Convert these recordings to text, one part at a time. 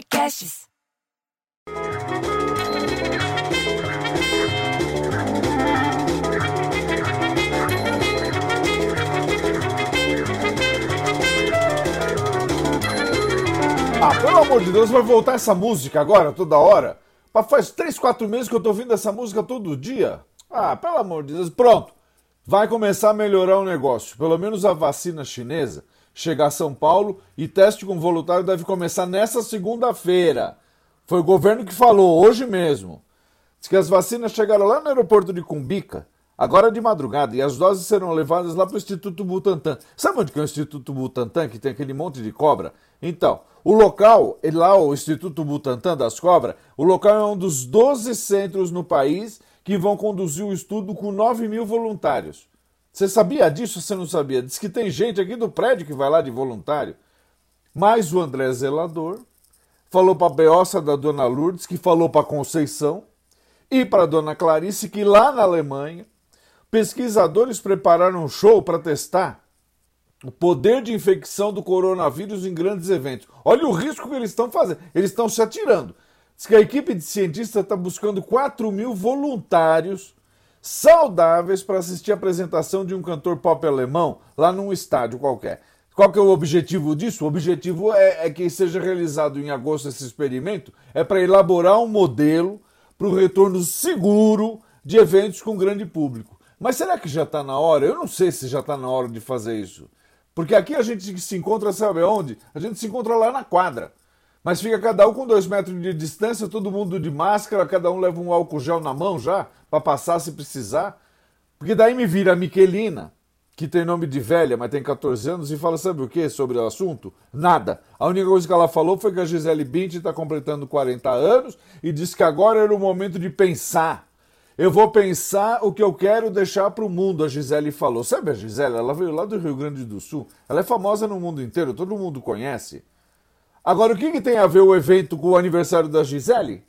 Podcasts. Ah, pelo amor de Deus, vai voltar essa música agora, toda hora? Mas faz 3, 4 meses que eu tô ouvindo essa música todo dia. Ah, pelo amor de Deus. Pronto. Vai começar a melhorar o negócio. Pelo menos a vacina chinesa chegar a São Paulo e teste com voluntário deve começar nessa segunda-feira. Foi o governo que falou, hoje mesmo. Diz que as vacinas chegaram lá no aeroporto de Cumbica, agora de madrugada, e as doses serão levadas lá para o Instituto Butantan. Sabe onde que é o Instituto Butantan, que tem aquele monte de cobra? Então, o local, lá o Instituto Butantan das Cobras, o local é um dos 12 centros no país que vão conduzir o estudo com 9 mil voluntários. Você sabia disso você não sabia? Diz que tem gente aqui do prédio que vai lá de voluntário. Mas o André Zelador falou para a beossa da dona Lourdes, que falou para Conceição, e para dona Clarice, que lá na Alemanha, pesquisadores prepararam um show para testar o poder de infecção do coronavírus em grandes eventos. Olha o risco que eles estão fazendo. Eles estão se atirando. Diz que a equipe de cientistas está buscando 4 mil voluntários saudáveis para assistir a apresentação de um cantor pop alemão lá num estádio qualquer. Qual que é o objetivo disso? O objetivo é, é que seja realizado em agosto esse experimento, é para elaborar um modelo para o retorno seguro de eventos com grande público. Mas será que já está na hora? Eu não sei se já está na hora de fazer isso. Porque aqui a gente se encontra, sabe onde? A gente se encontra lá na quadra. Mas fica cada um com dois metros de distância, todo mundo de máscara, cada um leva um álcool gel na mão já, para passar se precisar. Porque daí me vira a Miquelina, que tem nome de velha, mas tem 14 anos, e fala: sabe o que sobre o assunto? Nada. A única coisa que ela falou foi que a Gisele Bündchen está completando 40 anos e disse que agora era o momento de pensar. Eu vou pensar o que eu quero deixar para o mundo, a Gisele falou. Sabe a Gisele? Ela veio lá do Rio Grande do Sul. Ela é famosa no mundo inteiro, todo mundo conhece. Agora, o que, que tem a ver o evento com o aniversário da Gisele?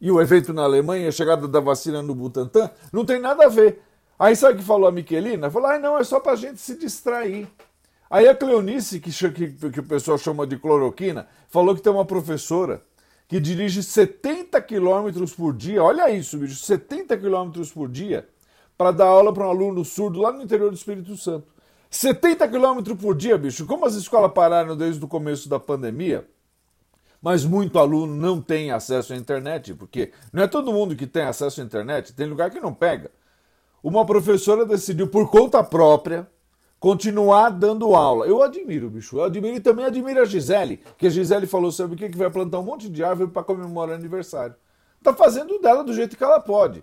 E o evento na Alemanha, a chegada da vacina no Butantan? Não tem nada a ver. Aí sabe o que falou a Miquelina? Falou, ah, não, é só pra gente se distrair. Aí a Cleonice, que, que, que o pessoal chama de cloroquina, falou que tem uma professora que dirige 70 quilômetros por dia, olha isso, bicho, 70 quilômetros por dia, para dar aula para um aluno surdo lá no interior do Espírito Santo. 70 quilômetros por dia, bicho. Como as escolas pararam desde o começo da pandemia, mas muito aluno não tem acesso à internet, porque não é todo mundo que tem acesso à internet, tem lugar que não pega. Uma professora decidiu, por conta própria, continuar dando aula. Eu admiro, bicho. Eu admiro e também admiro a Gisele, que a Gisele falou, sabe o que? Que vai plantar um monte de árvore para comemorar aniversário. Tá fazendo dela do jeito que ela pode.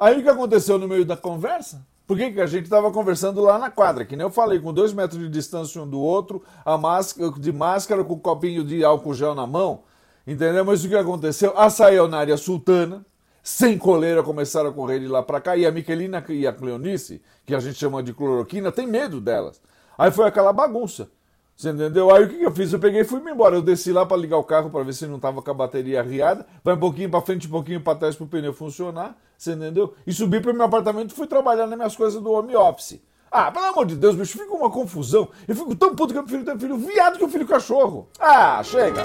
Aí o que aconteceu no meio da conversa? Por que, que a gente estava conversando lá na quadra? Que nem eu falei, com dois metros de distância um do outro, a máscara, de máscara com um copinho de álcool gel na mão. Entendeu? Mas o que aconteceu? A Sayonara Sultana, sem coleira, começaram a correr de lá para cá. E a Miquelina e a Cleonice, que a gente chama de cloroquina, tem medo delas. Aí foi aquela bagunça. Você entendeu? Aí o que, eu fiz? Eu peguei e fui embora. Eu desci lá para ligar o carro para ver se não tava com a bateria arriada. Vai um pouquinho para frente, um pouquinho para trás para o pneu funcionar. Você entendeu? E subi para meu apartamento e fui trabalhar nas minhas coisas do home office. Ah, pelo amor de Deus, bicho, fica uma confusão. Eu fico tão puto que eu prefiro ter filho viado que eu filho cachorro. Ah, chega!